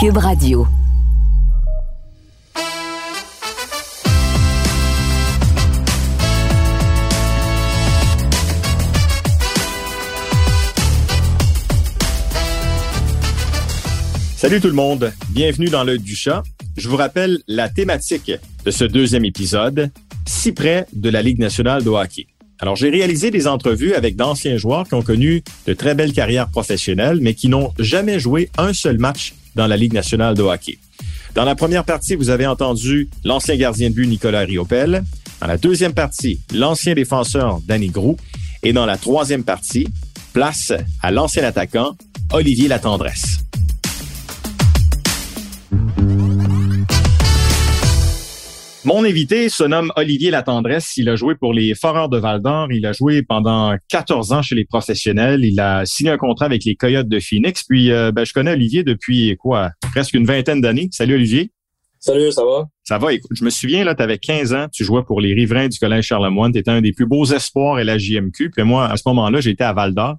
Cube. Salut tout le monde, bienvenue dans le du chat. Je vous rappelle la thématique de ce deuxième épisode, si près de la Ligue nationale de hockey. Alors, j'ai réalisé des entrevues avec d'anciens joueurs qui ont connu de très belles carrières professionnelles, mais qui n'ont jamais joué un seul match dans la Ligue nationale de hockey. Dans la première partie, vous avez entendu l'ancien gardien de but Nicolas Riopel. Dans la deuxième partie, l'ancien défenseur Danny Grou. Et dans la troisième partie, place à l'ancien attaquant Olivier Latendresse. Mon invité se nomme Olivier Latendresse. Il a joué pour les Foreurs de Val-d'Or. Il a joué pendant 14 ans chez les professionnels. Il a signé un contrat avec les Coyotes de Phoenix. Puis, euh, ben, je connais Olivier depuis quoi? Presque une vingtaine d'années. Salut Olivier. Salut, ça va? Ça va. Écoute, je me souviens, là, tu avais 15 ans, tu jouais pour les riverains du Collège Charlemagne. Tu étais un des plus beaux espoirs à la JMQ. Puis moi, à ce moment-là, j'étais à Val d'Or.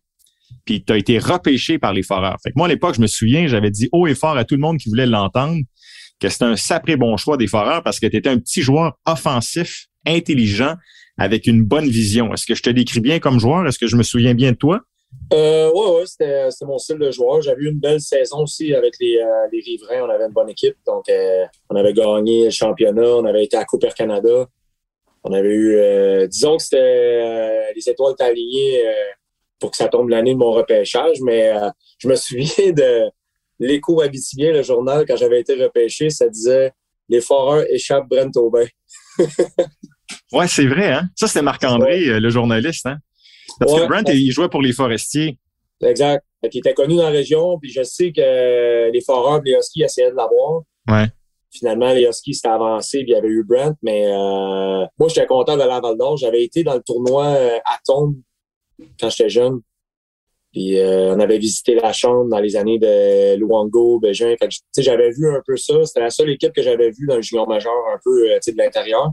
Puis tu as été repêché par les Foreurs. Fait que moi, à l'époque, je me souviens, j'avais dit haut et fort à tout le monde qui voulait l'entendre que c'était un sacré bon choix des Foreurs parce que tu étais un petit joueur offensif, intelligent, avec une bonne vision. Est-ce que je te décris bien comme joueur? Est-ce que je me souviens bien de toi? Euh, oui, ouais, c'était, mon style de joueur. J'avais eu une belle saison aussi avec les, euh, les riverains. On avait une bonne équipe. Donc, euh, on avait gagné le championnat. On avait été à Coupe Canada. On avait eu, euh, disons que c'était les étoiles alignées pour que ça tombe l'année de mon repêchage. Mais je me souviens de, l'écho habitibien, le journal, quand j'avais été repêché, ça disait Les foreurs échappent Brent Aubin. ouais, c'est vrai, hein? Ça, c'était Marc-André, euh, le journaliste, hein? Parce que Brent, il jouait pour les forestiers. Exact. Il était connu dans la région, puis je sais que les foreurs les Huskies essayaient de l'avoir. Ouais. Finalement, les Huskies s'étaient avancés, puis il y avait eu Brent, mais euh, moi, j'étais content de la Val d'Or. J'avais été dans le tournoi euh, à Tombe quand j'étais jeune. Puis euh, on avait visité la chambre dans les années de Luango, Bégin. j'avais vu un peu ça. C'était la seule équipe que j'avais vue dans le junior majeur un peu euh, de l'intérieur.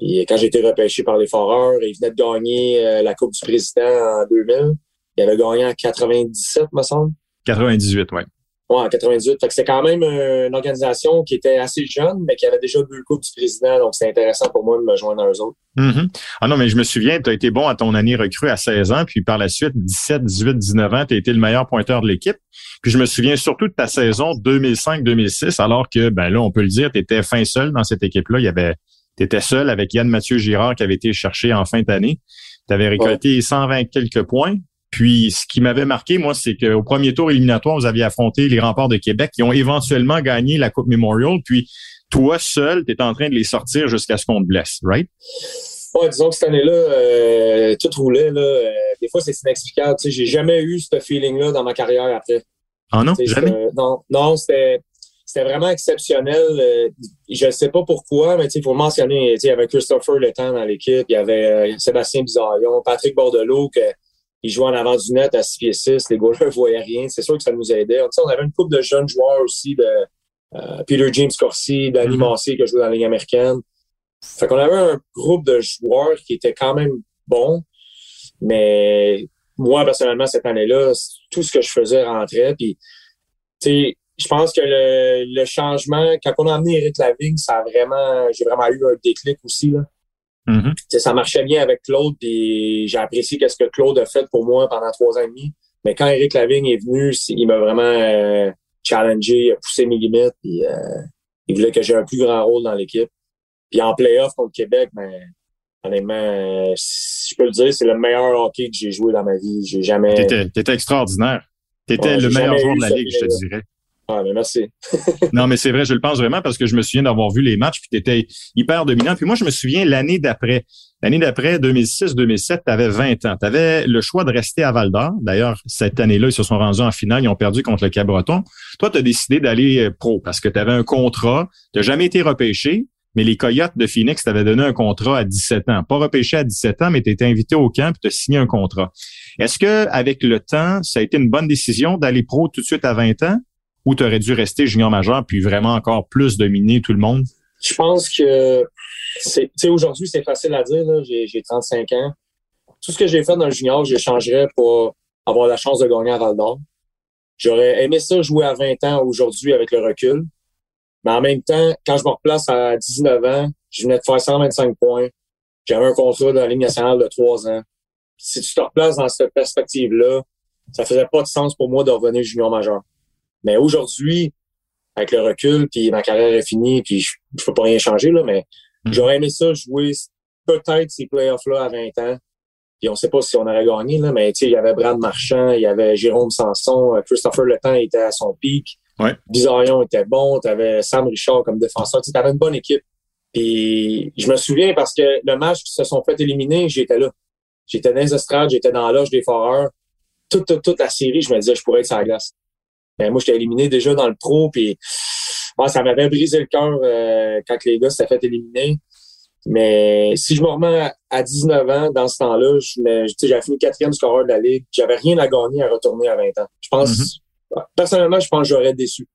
Et quand j'ai été repêché par les Foreurs, ils venaient de gagner euh, la Coupe du Président en 2000. Ils avaient gagné en 97, me semble. 98, oui. Ouais, en 98. Fait que c'était quand même une organisation qui était assez jeune, mais qui avait déjà deux coupes du président. Donc, c'était intéressant pour moi de me joindre à eux autres. Mm-hmm. Ah non, mais je me souviens, tu as été bon à ton année recrue à 16 ans, puis par la suite, 17, 18, 19 ans, tu as été le meilleur pointeur de l'équipe. Puis je me souviens surtout de ta saison 2005-2006, alors que, ben là, on peut le dire, tu étais fin seul dans cette équipe-là. Il y avait, tu étais seul avec Yann Mathieu Girard qui avait été cherché en fin d'année. Tu avais récolté 120 quelques points. Puis, ce qui m'avait marqué, moi, c'est qu'au premier tour éliminatoire, vous aviez affronté les remparts de Québec qui ont éventuellement gagné la Coupe Memorial. Puis, toi seul, tu es en train de les sortir jusqu'à ce qu'on te blesse, right? Ouais, disons que cette année-là, euh, tout roulait. Là. Euh, des fois, c'est inexplicable. Tu sais, j'ai jamais eu ce feeling-là dans ma carrière après. Ah non? jamais? non, non c'était c'était vraiment exceptionnel. Euh, je ne sais pas pourquoi, mais il faut mentionner, il y avait Christopher Le Temps dans l'équipe, il y avait Sébastien Bizarion, Patrick Bordelot, que il jouait en avant du net à 6 pieds 6. Les goalers ne voyaient rien. C'est sûr que ça nous aidait. on avait une couple de jeunes joueurs aussi, de euh, Peter James Corsi, Danny mm Massé, qui a joué dans la Ligue américaine. Fait qu'on avait un groupe de joueurs qui était quand même bon. Mais moi, personnellement, cette année-là, tout ce que je faisais rentrait. Puis, tu sais, je pense que le, le, changement, quand on a amené Eric Lavigne, ça a vraiment, j'ai vraiment eu un déclic aussi. Là. Mm-hmm. Ça marchait bien avec Claude, puis j'ai apprécié ce que Claude a fait pour moi pendant trois ans et demi. Mais quand Eric Lavigne est venu, il m'a vraiment euh, challengé, il a poussé mes limites, puis euh, il voulait que j'ai un plus grand rôle dans l'équipe. Puis en playoff contre Québec, ben, honnêtement, euh, je peux le dire, c'est le meilleur hockey que j'ai joué dans ma vie. J'ai jamais. T'étais, étais extraordinaire. T'étais le meilleur joueur de la ligue, je te dirais. Non, mais c'est vrai, je le pense vraiment parce que je me souviens d'avoir vu les matchs puis tu étais hyper dominant. Puis moi, je me souviens l'année d'après. L'année d'après, 2006-2007, tu avais 20 ans. Tu avais le choix de rester à Val d'Or. D'ailleurs, cette année-là, ils se sont rendus en finale. Ils ont perdu contre le Cabreton. Toi, tu as décidé d'aller euh, pro parce que tu avais un contrat. Tu jamais été repêché, mais les Coyotes de Phoenix t'avaient donné un contrat à 17 ans. Pas repêché à 17 ans, mais tu étais invité au camp et tu as signé un contrat. Est-ce que avec le temps, ça a été une bonne décision d'aller pro tout de suite à 20 ans? Ou tu aurais dû rester junior majeur puis vraiment encore plus dominer tout le monde? Je pense que c'est aujourd'hui, c'est facile à dire. J'ai 35 ans. Tout ce que j'ai fait dans le junior, je changerais pour avoir la chance de gagner à Val d'Or. J'aurais aimé ça jouer à 20 ans aujourd'hui avec le recul. Mais en même temps, quand je me replace à 19 ans, je venais de faire 125 points. J'avais un contrat dans la Ligue nationale de 3 ans. Si tu te replaces dans cette perspective-là, ça faisait pas de sens pour moi de revenir junior majeur. Mais aujourd'hui, avec le recul, puis ma carrière est finie, puis je, je peux pas rien changer, là, mais mm. j'aurais aimé ça jouer peut-être ces playoffs-là à 20 ans. Puis on sait pas si on aurait gagné, là, mais il y avait Brad Marchand, il y avait Jérôme Sanson, euh, Christopher Le Temps était à son pic. Ouais. Bizarion était bon, tu avais Sam Richard comme défenseur, tu avais une bonne équipe. Puis je me souviens parce que le match qui se sont fait éliminer, j'étais là. J'étais dans les estrades, j'étais dans l'âge des foreurs. Toute, toute, toute, la série, je me disais, je pourrais être sur la glace. Mais moi, j'étais éliminé déjà dans le pro, puis ça m'avait brisé le cœur euh, quand les gars s'étaient fait éliminer. Mais si je me remets à 19 ans, dans ce temps-là, j'avais fini quatrième scoreur de la Ligue. J'avais rien à gagner à retourner à 20 ans. Je pense, mm-hmm. personnellement, je pense que j'aurais déçu.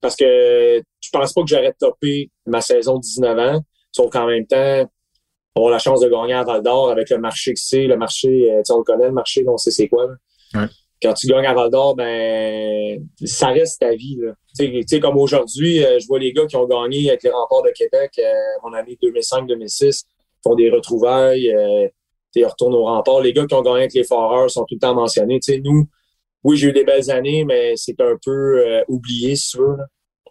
Parce que je pense pas que j'aurais topé ma saison 19 ans. Sauf qu'en même temps, avoir la chance de gagner à Val d'Or avec le marché que c'est, le marché, euh, on le connaît, le marché, on sait c'est quoi. Quand tu gagnes à Val d'Or, ben ça reste ta vie. Tu sais, comme aujourd'hui, euh, je vois les gars qui ont gagné avec les remparts de Québec euh, mon année 2005-2006, font des retrouvailles, euh, ils retournent au rempart. Les gars qui ont gagné avec les Foreurs sont tout le temps mentionnés. Tu sais, nous, oui, j'ai eu des belles années, mais c'est un peu euh, oublié, si tu veux,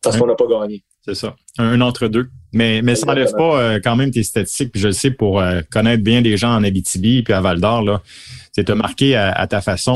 parce qu'on n'a pas gagné. C'est ça. Un, entre-deux. Mais, mais ça n'enlève pas euh, quand même tes statistiques. Puis je le sais pour euh, connaître bien des gens en Abitibi puis à Val d'Or. C'est marqué à, ta façon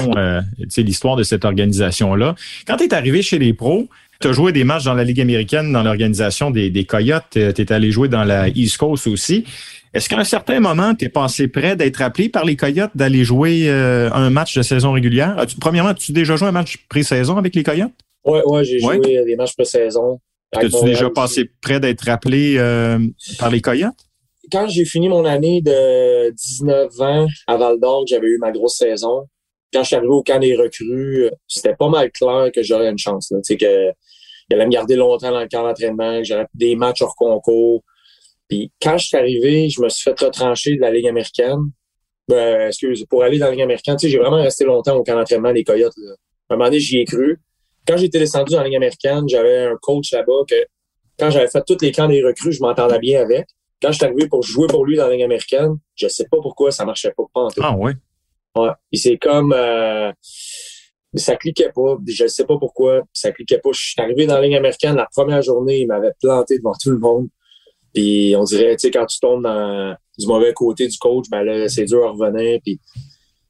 l'histoire de cette organisation-là. Quand tu es arrivé chez les pros, tu as joué des matchs dans la Ligue américaine, dans l'organisation des, des Coyotes. Tu es allé jouer dans la East Coast aussi. Est-ce qu'à un certain moment, tu es passé prêt d'être appelé par les Coyotes d'aller jouer euh, un match de saison régulière? As -tu, premièrement, as-tu déjà joué un match pré-saison avec les Coyotes? Oui, ouais, j'ai joué des matchs pré-saison. As-tu déjà passé prêt d'être appelé euh, par les Coyotes? Quand j'ai fini mon année de 19 ans à Val d'Or, j'avais eu ma grosse saison. Quand je suis arrivé au camp des recrues, c'était pas mal clair que j'aurais une chance. Tu sais, que allait me garder longtemps dans le camp d'entraînement, que j'aurais des matchs hors concours. Puis quand je suis arrivé, je me suis fait retrancher de la Ligue américaine. Ben, excuse, pour aller dans la Ligue américaine, tu sais, j'ai vraiment resté longtemps au camp d'entraînement des Coyotes. Là. À un moment donné, j'y ai cru. Quand j'étais descendu dans la Ligue américaine, j'avais un coach là-bas que quand j'avais fait tous les camps des recrues, je m'entendais bien avec. Quand je suis arrivé pour jouer pour lui dans la Ligue américaine, je sais pas pourquoi ça marchait pas, pas en tout. Ah ouais? Ouais. Puis c'est comme euh, ça cliquait pas. Je sais pas pourquoi. Ça cliquait pas. Je suis arrivé dans la Ligue américaine la première journée, il m'avait planté devant tout le monde. Puis on dirait, tu sais, quand tu tombes dans du mauvais côté du coach, ben là, c'est dur à revenir. Puis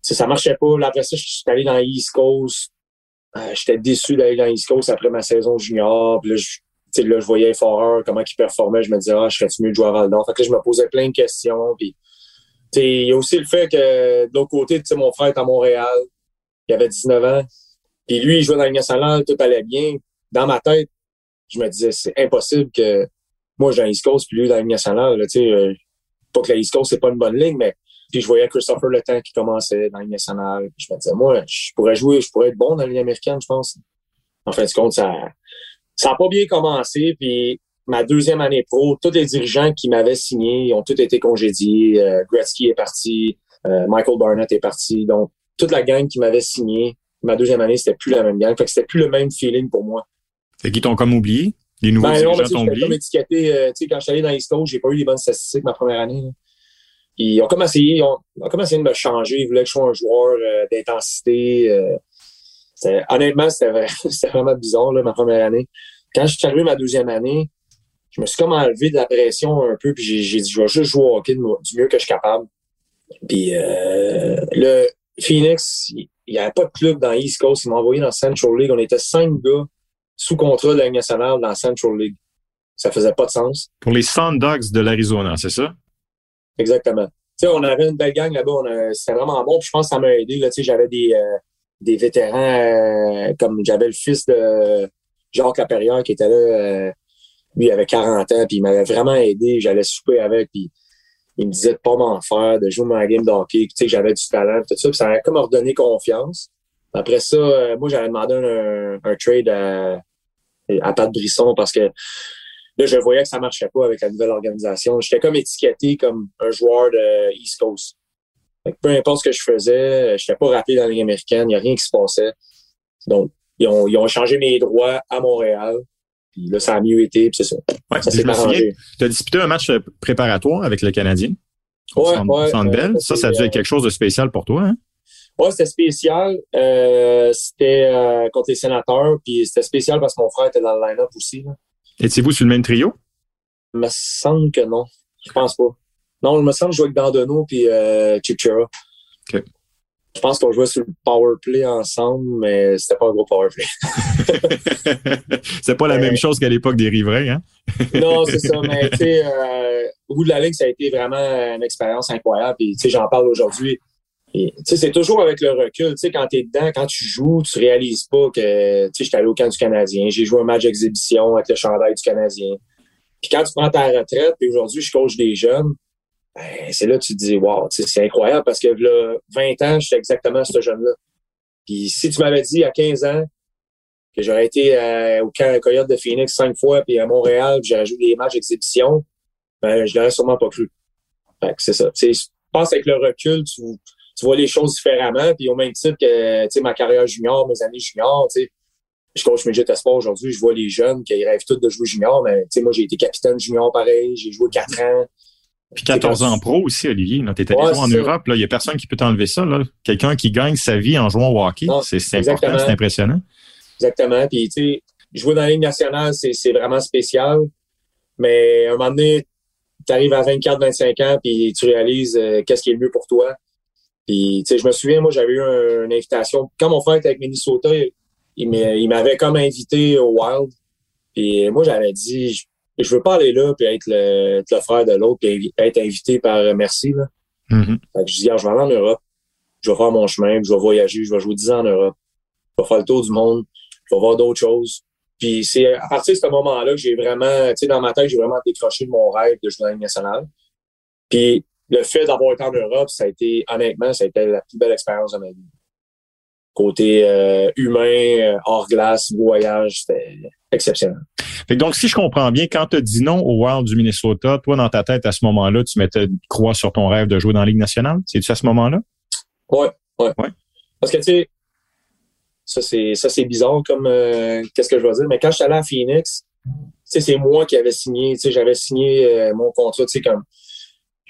ça marchait pas. Là, après ça, je suis allé dans l'East Coast. Euh, J'étais déçu d'aller dans l'East Coast après ma saison junior. Puis là, je, là, je voyais Foreur, comment il performait. Je me disais, ah, je serais-tu mieux de jouer à Val d'Or? Fait que là, je me posais plein de questions. Puis, il y a aussi le fait que de l'autre côté, mon frère est à Montréal. Il avait 19 ans. Puis lui, il jouait dans la nationale, tout allait bien. Dans ma tête, je me disais, c'est impossible que moi, j'ai un East Coast, puis lui, dans Ligue nationale, sais, euh, pas que la East Coast, c'est pas une bonne ligne, mais puis je voyais Christopher Le Temps qui commençait dans la Ligue nationale. Puis je me disais, moi, je pourrais jouer, je pourrais être bon dans la Ligue américaine, je pense. En fin de compte, ça ça a pas bien commencé. Puis ma deuxième année pro, tous les dirigeants qui m'avaient signé ont tous été congédiés. Euh, Gretzky est parti, euh, Michael Barnett est parti. Donc, toute la gang qui m'avait signé, ma deuxième année, c'était plus la même gang. Fait que c'était plus le même feeling pour moi. Fait qu'ils t'ont comme oublié? Les nouveaux ben, non, t'ont comme étiqueté, euh, quand je suis allé dans Coast, j'ai pas eu les bonnes statistiques ma première année. Ils ont comme essayé, ils ont, comme essayé de me changer. Ils voulaient que je sois un joueur euh, d'intensité. Euh, honnêtement, c'était vraiment bizarre, là, ma première année. Quand je suis arrivé ma deuxième année, je me suis comme enlevé de la pression un peu, puis j'ai dit, je vais juste jouer au hockey du mieux que je suis capable. Puis le Phoenix, il n'y avait pas de club dans East Coast. Ils m'ont envoyé dans Central League. On était cinq gars sous contrat de la nationale dans Central League. Ça faisait pas de sens. Pour les Sun Dogs de l'Arizona, c'est ça? Exactement. Tu sais, on avait une belle gang là-bas. C'était vraiment bon. Puis je pense que ça m'a aidé. J'avais des, euh, des vétérans euh, comme j'avais le fils de Jacques Laperrière qui était là. Euh, lui, il avait 40 ans, puis il m'avait vraiment aidé. J'allais souper avec, puis il me disait de pas m'en faire, de jouer ma game d'hockey, tu sais, j'avais du talent, tout ça. Puis ça m'a comme redonné confiance. Après ça, moi, j'avais demandé un, un trade à, à Pat Brisson parce que là, je voyais que ça marchait pas avec la nouvelle organisation. J'étais comme étiqueté comme un joueur de East Coast. peu importe ce que je faisais, je n'étais pas rappelé dans la Ligue américaine, il n'y a rien qui se passait. Donc, ils ont, ils ont changé mes droits à Montréal. Puis là, ça a mieux été, puis c'est ça. Ouais, ça s'est arrangé. tu as disputé un match préparatoire avec le Canadien. Ouais, ouais, euh, ça, ça a dû être quelque chose de spécial pour toi. Hein? Ouais, c'était spécial. Euh, c'était euh, contre les sénateurs, puis c'était spécial parce que mon frère était dans le line-up aussi. Là. Étiez-vous sur le même trio? Il me semble que non. Je pense pas. Non, il me semble que je jouais avec Dandonneau puis euh, Chipchera. OK. Je pense qu'on jouait sur le power play ensemble, mais c'était pas un gros power play. c'est pas la même chose qu'à l'époque des riverains, hein? non, c'est ça. Mais tu sais, euh, au bout de la ligue, ça a été vraiment une expérience incroyable. Puis tu sais, j'en parle aujourd'hui. Tu c'est toujours avec le recul. Tu quand t'es dedans, quand tu joues, tu réalises pas que, tu sais, j'étais allé au camp du Canadien. J'ai joué un match d'exhibition avec le chandail du Canadien. Puis quand tu prends ta retraite, puis aujourd'hui, je coach des jeunes, ben, c'est là que tu te dis, wow, tu c'est incroyable parce que là, 20 ans, j'étais exactement ce jeune-là. Puis si tu m'avais dit à 15 ans que j'aurais été euh, au camp Coyote de Phoenix cinq fois, puis à Montréal, puis j'aurais joué des matchs d'exhibition, ben, je l'aurais sûrement pas cru. C'est ça. Tu je pense avec le recul, tu, tu vois les choses différemment, puis au même titre que, tu sais, ma carrière junior, mes années junior, tu sais, je coach Midget aujourd'hui, je vois les jeunes qui rêvent tous de jouer junior, mais tu sais, moi, j'ai été capitaine junior pareil, j'ai joué quatre ans. Puis 14 C'est quand- ans pro aussi, Olivier. Tu étais Ouais, en ça. Europe. Il n'y a personne qui peut t'enlever ça. là. Quelqu'un qui gagne sa vie en jouant au hockey, c'est important, c'est impressionnant. Exactement. Puis, tu sais, jouer dans la Ligue nationale, c'est c'est vraiment spécial. Mais à un moment donné, tu arrives à 24, 25 ans, puis tu réalises euh, qu'est-ce qui est le mieux pour toi. Puis, tu sais, je me souviens, moi, j'avais eu un- une invitation. Quand mon frère était avec Minnesota, il- il m'a- il m'avait comme invité au Wild. Puis moi, j'avais dit, je, je veux pas aller là, puis être le, être le frère de l'autre, puis être invité par euh, Merci. Là. Mhm. Fait que je dis, je vais aller en Europe, je vais faire mon chemin, puis je vais voyager, je vais jouer 10 ans en Europe, je vais faire le tour du monde, je vais voir d'autres choses. Puis c'est à partir de ce moment-là que j'ai vraiment, tu sais, dans ma tête, j'ai vraiment décroché de mon rêve de jouer dans la nationale. Puis le fait d'avoir été en Europe, ça a été, honnêtement, ça a été la plus belle expérience de ma vie. Côté euh, humain, euh, hors glace, voyage, c'était exceptionnel. Fait que donc, si je comprends bien, quand tu as dit non au Wild du Minnesota, toi, dans ta tête, à ce moment-là, tu mettais une croix sur ton rêve de jouer dans la Ligue nationale? C'est-tu à ce moment-là? Ouais, ouais. Ouais. Parce que tu sais, ça c'est ça c'est bizarre comme euh, qu'est-ce que je veux dire, mais quand je suis allé à Phoenix, tu sais, c'est moi qui avais signé, tu sais, j'avais signé euh, mon contrat, tu sais, comme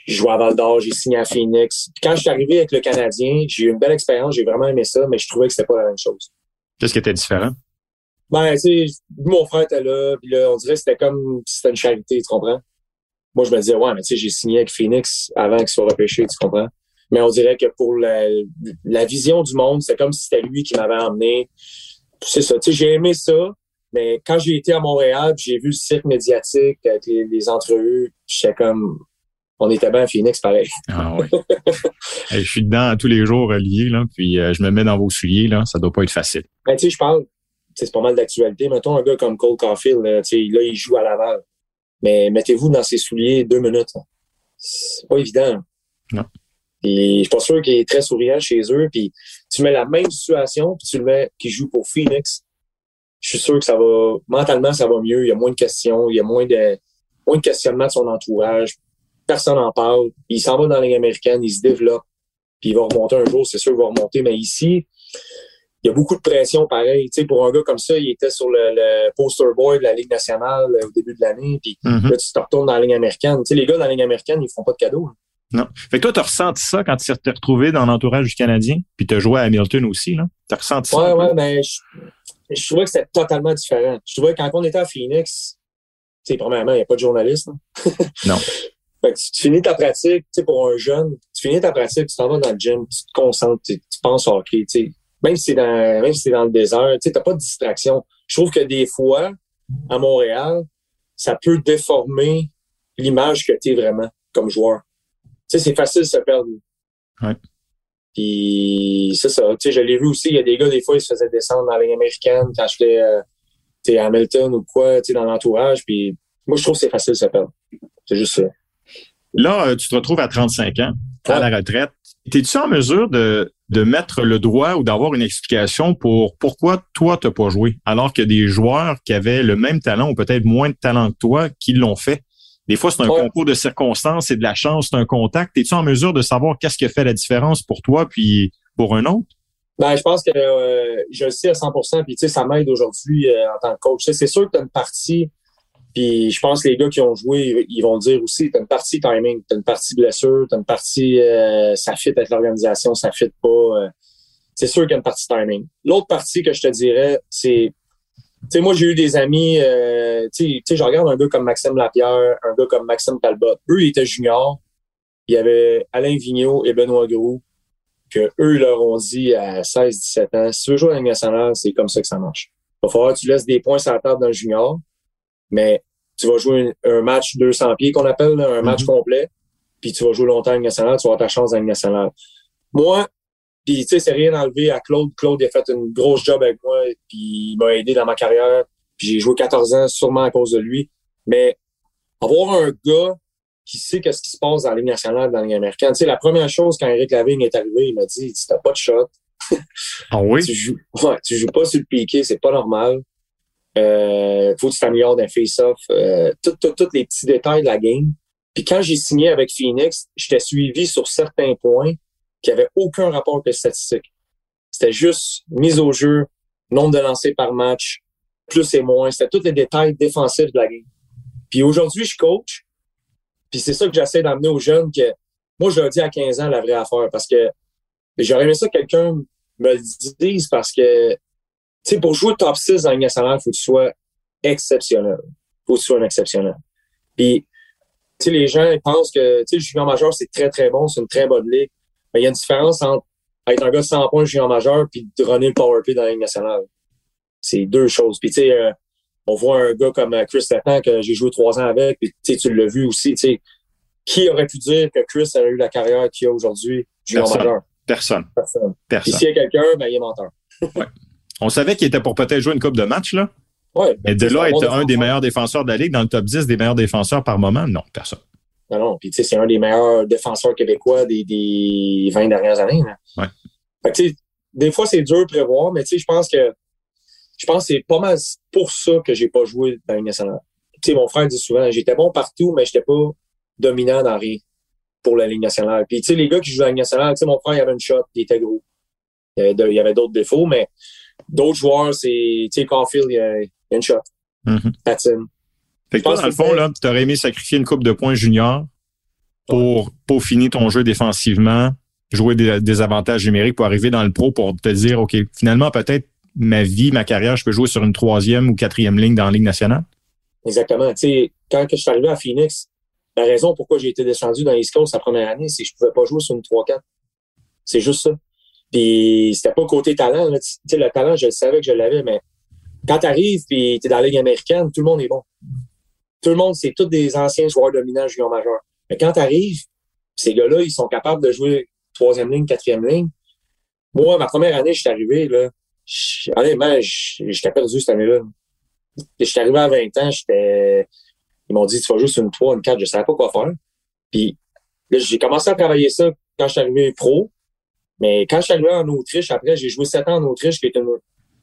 je jouais à Val d'Or, j'ai signé à Phoenix. Quand je suis arrivé avec le Canadien, j'ai eu une belle expérience, j'ai vraiment aimé ça, mais je trouvais que c'était pas la même chose. Qu'est-ce qui était différent? Ben, tu sais, mon frère était là, puis là, on dirait que c'était comme si c'était une charité, tu comprends? Moi, je me disais, ouais, mais tu sais, j'ai signé avec Phoenix avant qu'il soit repêché, tu comprends? Mais on dirait que pour la, la vision du monde, c'est comme si c'était lui qui m'avait emmené. C'est ça, tu sais, j'ai aimé ça, mais quand j'ai été à Montréal, j'ai vu le cirque médiatique avec les, les entrevues, j'étais comme, on était bien à Phoenix, pareil. Ah ouais. Hey, je suis dedans tous les jours, Olivier, là, puis euh, je me mets dans vos souliers, là. Ça doit pas être facile. Ben, tu sais, je parle, c'est pas mal d'actualité. Mettons un gars comme Cole Caulfield, là, tu sais, là, il joue à Laval. Mais mettez-vous dans ses souliers deux minutes. C'est pas évident. Non. Et je suis pas sûr qu'il est très souriant chez eux. Puis tu mets la même situation, puis tu le mets qui joue pour Phoenix. Je suis sûr que ça va, mentalement, ça va mieux. Il y a moins de questions, il y a moins de, moins de questionnements de son entourage. Personne n'en parle. Il s'en va dans la Ligue américaine, il se développe. Puis il va remonter un jour, c'est sûr, il va remonter. Mais ici, il y a beaucoup de pression pareil. Tu sais, pour un gars comme ça, il était sur le, le poster boy de la Ligue nationale euh, au début de l'année. Puis Mhm. là, tu te retournes dans la Ligue américaine. Tu sais, les gars dans la Ligue américaine, ils font pas de cadeaux. hein. Non. Fait que toi, t'as ressenti ça quand tu t'es retrouvé dans l'entourage du Canadien, puis t'as joué à Hamilton aussi, là? T'as ressenti ça? Ouais, ouais, mais je, je trouvais que c'était totalement différent. Je trouvais que quand on était à Phoenix, tu sais, premièrement, il n'y a pas de journaliste. hein. Non. Fait que tu, tu finis ta pratique, tu sais, pour un jeune, tu finis ta pratique, tu t'en vas dans le gym, tu te concentres, tu, tu penses au hockey, tu sais. Même si c'est dans, même si c'est dans le désert, tu sais, t'as pas de distraction. Je trouve que des fois, à Montréal, ça peut déformer l'image que tu es vraiment comme joueur. Tu sais, c'est facile de se perdre. Ouais. Puis c'est ça. Tu sais, je l'ai vu aussi, il y a des gars, des fois, ils se faisaient descendre dans la ligne américaine quand j'étais euh, tu sais, à Hamilton ou quoi, tu sais, dans l'entourage. Puis moi, je trouve que c'est facile de se perdre. C'est juste ça. Là, euh, tu te retrouves à 35 ans, à Ouais. la retraite. Es-tu en mesure de, de mettre le droit ou d'avoir une explication pour pourquoi toi, t'as pas joué, alors que des joueurs qui avaient le même talent ou peut-être moins de talent que toi qui l'ont fait? Des fois, c'est un Ouais. concours de circonstances, c'est de la chance, c'est un contact. Es-tu en mesure de savoir qu'est-ce qui a fait la différence pour toi puis pour un autre? Ben, je pense que euh, je le sais à 100 puis tu sais, ça m'aide aujourd'hui euh, en tant que coach. C'est sûr que tu as une partie, puis je pense que les gars qui ont joué, ils vont dire aussi, tu as une partie timing, tu as une partie blessure, tu as une partie euh, ça fit avec l'organisation, ça fit pas. c'est sûr qu'il y a une partie timing. L'autre partie que je te dirais, c'est tu sais, moi, j'ai eu des amis, tu sais, je regarde un gars comme Maxime Lapierre, un gars comme Maxime Talbot. Eux, ils étaient juniors. Il y avait Alain Vigneault et Benoît Groux que eux leur ont dit à 16-17 ans, si tu veux jouer à la nationale, c'est comme ça que ça marche. Il va falloir que tu laisses des points sur la table d'un junior, mais tu vas jouer un, match 200 pieds qu'on appelle, un match mhm. complet, puis tu vas jouer longtemps à nationale, tu vas avoir ta chance à la nationale. Moi, puis tu sais, c'est rien enlevé à Claude. Claude a fait une grosse job avec moi, puis il m'a aidé dans ma carrière. Puis j'ai joué 14 ans sûrement à cause de lui. Mais avoir un gars qui sait qu'est-ce qui se passe dans la Ligue nationale, dans la Ligue américaine. Tu sais, la première chose quand Eric Lavigne est arrivé, il m'a dit, tu n'as pas de shot. Ah oui? tu joues, ouais, tu joues pas sur le piqué, c'est pas normal. Euh, faut que tu d'un face-off. Euh, tous les petits détails de la game. Puis quand j'ai signé avec Phoenix, j'étais suivi sur certains points qui n'avaient aucun rapport avec les statistiques. C'était juste mise au jeu, nombre de lancers par match, plus et moins. C'était tous les détails défensifs de la game. Puis aujourd'hui, je coach, puis c'est ça que j'essaie d'amener aux jeunes que moi, je leur dis à 15 ans la vraie affaire parce que j'aurais aimé ça que quelqu'un me le dise parce que, sais, pour jouer top 6 dans le national, il faut que tu sois exceptionnel. Il faut que tu sois un exceptionnel. Puis, tu sais, les gens pensent que, tu sais, le junior majeur, c'est très, très bon, c'est une très bonne ligue. Mais il y a une différence entre être un gars de 100 points junior majeur puis de runner le power play dans la ligue nationale. C'est deux choses. Puis, tu sais, euh, on voit un gars comme euh, Chris Letton que j'ai joué trois ans avec, puis tu l'as vu aussi. Qui aurait pu dire que Chris a eu la carrière qu'il a aujourd'hui, junior majeur? Personne. Personne. Personne. s'il y a quelqu'un, ben, il est menteur. ouais. On savait qu'il était pour peut-être jouer une coupe de match, là. Ouais. Mais de là, être un des meilleurs défenseurs de la Ligue dans le top 10 des meilleurs défenseurs par moment, non, personne. Non, non. Puis, tu sais, c'est un des meilleurs défenseurs québécois des, des 20 dernières années. Là. Ouais. Fait tu sais, des fois, c'est dur de prévoir, mais tu sais, je pense que je pense que c'est pas mal pour ça que j'ai pas joué dans la nationale. Tu sais, mon frère dit souvent, j'étais bon partout, mais j'étais pas dominant dans rien pour la Ligue nationale. Puis, tu sais, les gars qui jouent dans la Ligue nationale, tu sais, mon frère, il avait une shot, il était gros. Il y avait d'autres défauts, mais d'autres joueurs, c'est, tu sais, Caulfield, il y a, une shot. Mm Patine. Fait que toi, dans le fond, là, tu aurais aimé sacrifier une coupe de points junior pour peaufiner ton jeu défensivement, jouer des, des avantages numériques pour arriver dans le pro pour te dire, OK, finalement, peut-être ma vie, ma carrière, je peux jouer sur une troisième ou quatrième ligne dans la Ligue nationale? Exactement. Tu sais, quand je suis arrivé à Phoenix, la raison pourquoi j'ai été descendu dans l'East Coast la première année, c'est que je pouvais pas jouer sur une 3-4. C'est juste ça. Puis c'était pas côté talent. Tu sais, le talent, je savais que je l'avais, mais quand tu arrives et tu es dans la Ligue américaine, tout le monde est bon. Tout le monde, c'est tous des anciens joueurs dominants junior majeurs. Mais quand tu arrives, ces gars-là, ils sont capables de jouer troisième ligne, quatrième ligne. Moi, ma première année, je suis arrivé, là, honnêtement, j'étais perdu cette année-là. J'étais arrivé à 20 ans, j'étais. Ils m'ont dit tu vas juste une 3, une 4, je savais pas quoi faire. Puis là, j'ai commencé à travailler ça quand je suis arrivé pro. Mais quand je suis arrivé en Autriche, après, j'ai joué 7 ans en Autriche, qui est une,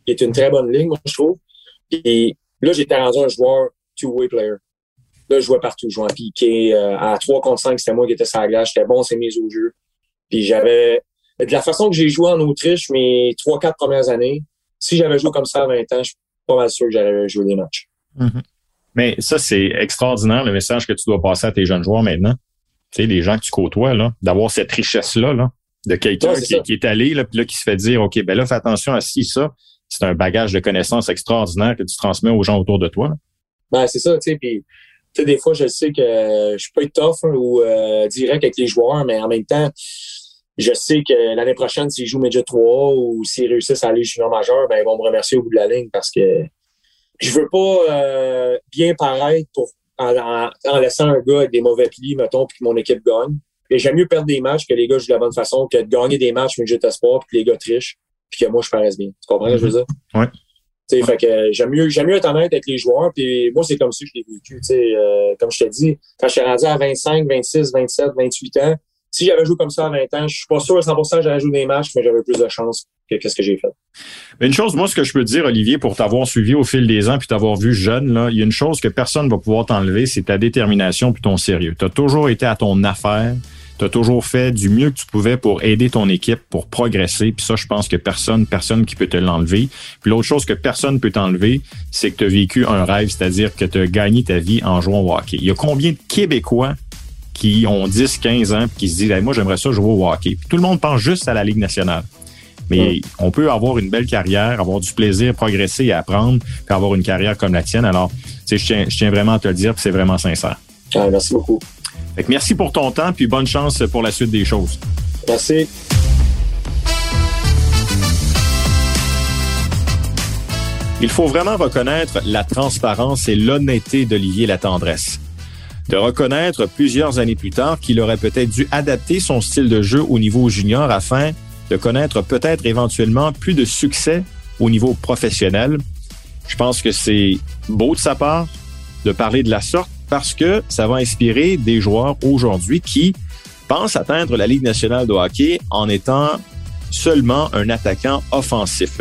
qui est une très bonne ligne, moi, je trouve. Puis là, j'étais rendu un joueur two-way player. Là, je jouais partout. Je jouais en piqué. Euh, à 3 contre 5, c'était moi qui étais sur la glace. J'étais bon, c'est mes au jeu. Puis j'avais de la façon que j'ai joué en Autriche mes trois, quatre premières années, si j'avais joué comme ça à 20 ans, je suis pas mal sûr que j'aurais joué des matchs. Mm-hmm. Mais ça, c'est extraordinaire, le message que tu dois passer à tes jeunes joueurs maintenant. Tu sais, les gens que tu côtoies, là, d'avoir cette richesse-là, là, de quelqu'un qui, est allé, là, puis là, qui se fait dire, OK, ben là, fais attention à ci, ça. C'est un bagage de connaissances extraordinaire que tu transmets aux gens autour de toi. Ben, c'est ça, tu sais, puis tu sais, des fois, je sais que je suis pas tough hein, ou euh, direct avec les joueurs, mais en même temps, je sais que l'année prochaine, s'ils jouent Major 3 ou s'ils réussissent à aller junior majeur, ben, ils vont me remercier au bout de la ligne parce que je veux pas euh, bien paraître pour en, laissant un gars avec des mauvais plis, mettons, puis que mon équipe gagne. Et j'aime mieux perdre des matchs que les gars jouent de la bonne façon que de gagner des matchs Midget Espoir puis que les gars trichent puis que moi je paraisse bien. Tu comprends ce que je veux dire? Oui. sais, fait que j'aime mieux, j'aime mieux être honnête avec les joueurs. Puis moi, c'est comme ça que je l'ai vécu. sais, euh, comme je te dis, quand je suis rendu à 25, 26, 27, 28 ans, si j'avais joué comme ça à 20 ans, je suis pas sûr à 100% que j'aurais joué des matchs, mais j'avais plus de chance que qu'est-ce que j'ai fait. Une chose, moi, ce que je peux te dire, Olivier, pour t'avoir suivi au fil des ans puis t'avoir vu jeune, là, il y a une chose que personne ne va pouvoir t'enlever, c'est ta détermination puis ton sérieux. Tu as toujours été à ton affaire. Tu as toujours fait du mieux que tu pouvais pour aider ton équipe, pour progresser. Puis ça, je pense que personne, personne qui peut te l'enlever. Puis l'autre chose que personne peut t'enlever, c'est que tu as vécu un rêve, c'est-à-dire que tu as gagné ta vie en jouant au hockey. Il y a combien de Québécois qui ont 10, 15 ans, qui se disent moi, j'aimerais ça jouer au hockey? Puis tout le monde pense juste à la Ligue nationale. Mais on peut avoir une belle carrière, avoir du plaisir, progresser et apprendre, puis avoir une carrière comme la tienne. Alors, je tiens, je tiens vraiment à te le dire, puis c'est vraiment sincère. Ah, merci beaucoup. Merci pour ton temps, puis bonne chance pour la suite des choses. Merci. Il faut vraiment reconnaître la transparence et l'honnêteté d'Olivier Latendresse de reconnaître plusieurs années plus tard qu'il aurait peut-être dû adapter son style de jeu au niveau junior afin de connaître peut-être éventuellement plus de succès au niveau professionnel. Je pense que c'est beau de sa part de parler de la sorte parce que ça va inspirer des joueurs aujourd'hui qui pensent atteindre la Ligue nationale de hockey en étant seulement un attaquant offensif.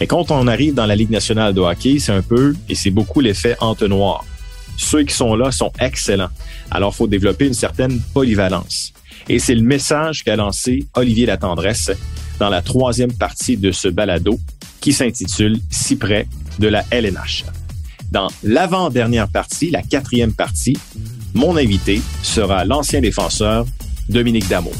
Et quand on arrive dans la Ligue nationale de hockey, c'est un peu, et c'est beaucoup l'effet entonnoir ceux qui sont là sont excellents. Alors, il faut développer une certaine polyvalence. Et c'est le message qu'a lancé Olivier Latendresse dans la troisième partie de ce balado qui s'intitule Si près de la LNH. Dans l'avant-dernière partie, la quatrième partie, mon invité sera l'ancien défenseur Dominique Damour.